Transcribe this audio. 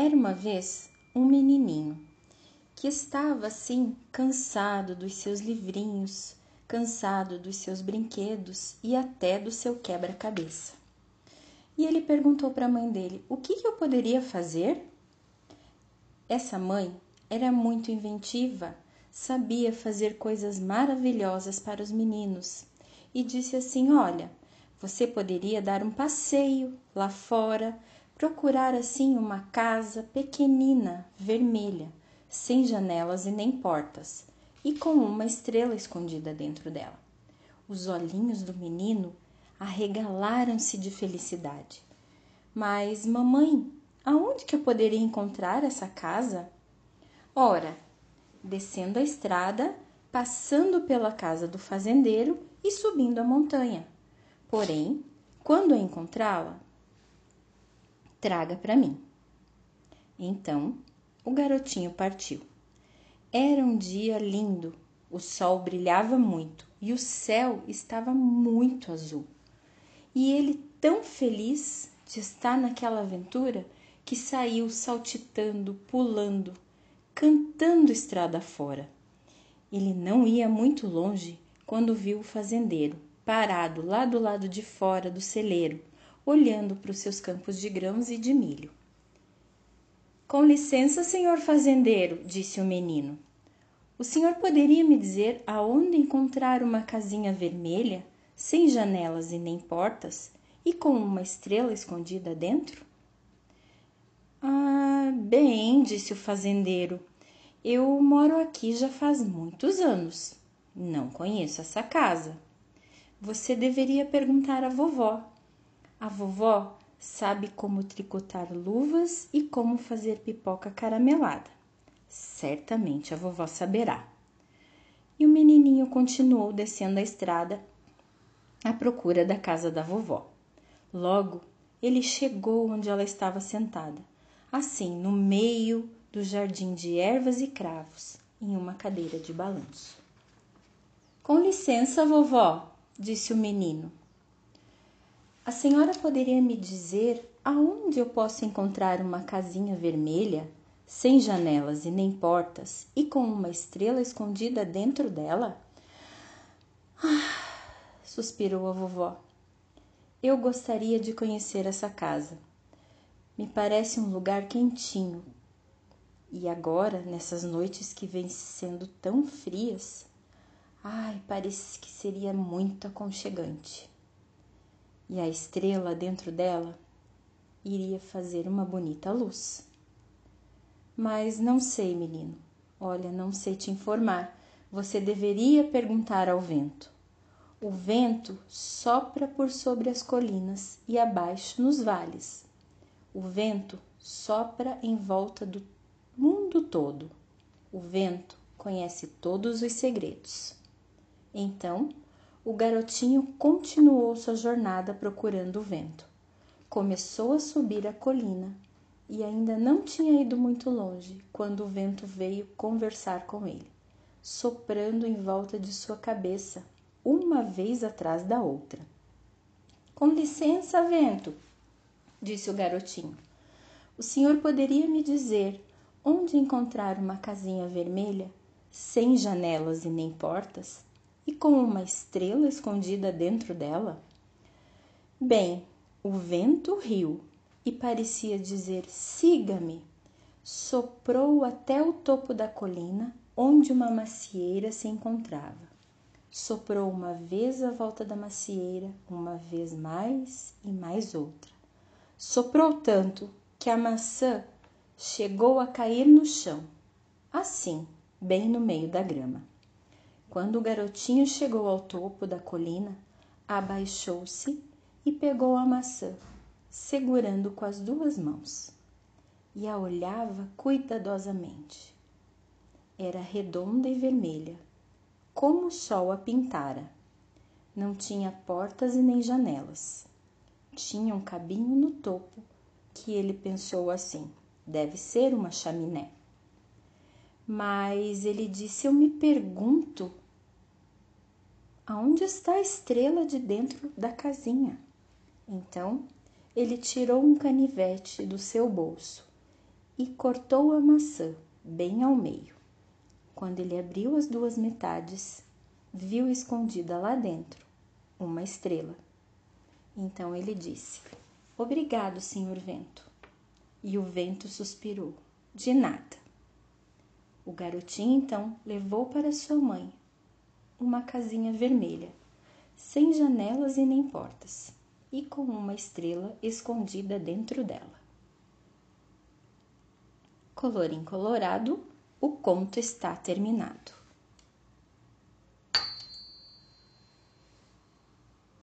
Era uma vez um menininho que estava assim cansado dos seus livrinhos, cansado dos seus brinquedos e até do seu quebra-cabeça. E ele perguntou para a mãe dele: O que, que eu poderia fazer? Essa mãe era muito inventiva, sabia fazer coisas maravilhosas para os meninos e disse assim: Olha, você poderia dar um passeio lá fora, procurar assim uma casa pequenina, vermelha, sem janelas e nem portas, e com uma estrela escondida dentro dela. Os olhinhos do menino arregalaram-se de felicidade. Mas, mamãe, aonde que eu poderia encontrar essa casa? Ora, descendo a estrada, passando pela casa do fazendeiro e subindo a montanha. Porém, quando encontrá-la, traga para mim. Então, o garotinho partiu. Era um dia lindo, o sol brilhava muito e o céu estava muito azul. E ele, tão feliz de estar naquela aventura, que saiu saltitando, pulando, cantando estrada fora. Ele não ia muito longe quando viu o fazendeiro parado lá do lado de fora do celeiro, olhando para os seus campos de grãos e de milho. Com licença, senhor fazendeiro, disse o menino. O senhor poderia me dizer aonde encontrar uma casinha vermelha, sem janelas e nem portas, e com uma estrela escondida dentro? Ah, bem, disse o fazendeiro. Eu moro aqui já faz muitos anos. Não conheço essa casa. Você deveria perguntar à vovó. A vovó sabe como tricotar luvas e como fazer pipoca caramelada. Certamente a vovó saberá. E o menininho continuou descendo a estrada à procura da casa da vovó. Logo, ele chegou onde ela estava sentada, assim, no meio do jardim de ervas e cravos, em uma cadeira de balanço. Com licença, vovó, disse o menino. A senhora poderia me dizer aonde eu posso encontrar uma casinha vermelha, sem janelas e nem portas, e com uma estrela escondida dentro dela? Ah, suspirou a vovó. Eu gostaria de conhecer essa casa. Me parece um lugar quentinho. E agora, nessas noites que vêm sendo tão frias, Ai, parece que seria muito aconchegante. E a estrela dentro dela iria fazer uma bonita luz. Mas não sei, menino. Olha, não sei te informar. Você deveria perguntar ao vento. O vento sopra por sobre as colinas e abaixo nos vales. O vento sopra em volta do mundo todo. O vento conhece todos os segredos. Então, o garotinho continuou sua jornada procurando o vento. Começou a subir a colina e ainda não tinha ido muito longe quando o vento veio conversar com ele, soprando em volta de sua cabeça, uma vez atrás da outra. Com licença, vento, disse o garotinho. O senhor poderia me dizer onde encontrar uma casinha vermelha, sem janelas e nem portas? E com uma estrela escondida dentro dela? Bem, o vento riu e parecia dizer: siga-me. Soprou até o topo da colina, onde uma macieira se encontrava. Soprou uma vez à volta da macieira, uma vez mais e mais outra. Soprou tanto que a maçã chegou a cair no chão, assim, bem no meio da grama. Quando o garotinho chegou ao topo da colina, abaixou-se e pegou a maçã, segurando com as duas mãos, e a olhava cuidadosamente. Era redonda e vermelha, como o sol a pintara. Não tinha portas e nem janelas. Tinha um cabinho no topo que ele pensou assim: deve ser uma chaminé. Mas ele disse: Eu me pergunto aonde está a estrela de dentro da casinha. Então ele tirou um canivete do seu bolso e cortou a maçã bem ao meio. Quando ele abriu as duas metades, viu escondida lá dentro uma estrela. Então ele disse: Obrigado, senhor vento. E o vento suspirou: De nada. O garotinho então levou para sua mãe uma casinha vermelha, sem janelas e nem portas, e com uma estrela escondida dentro dela. Colorim colorado, o conto está terminado.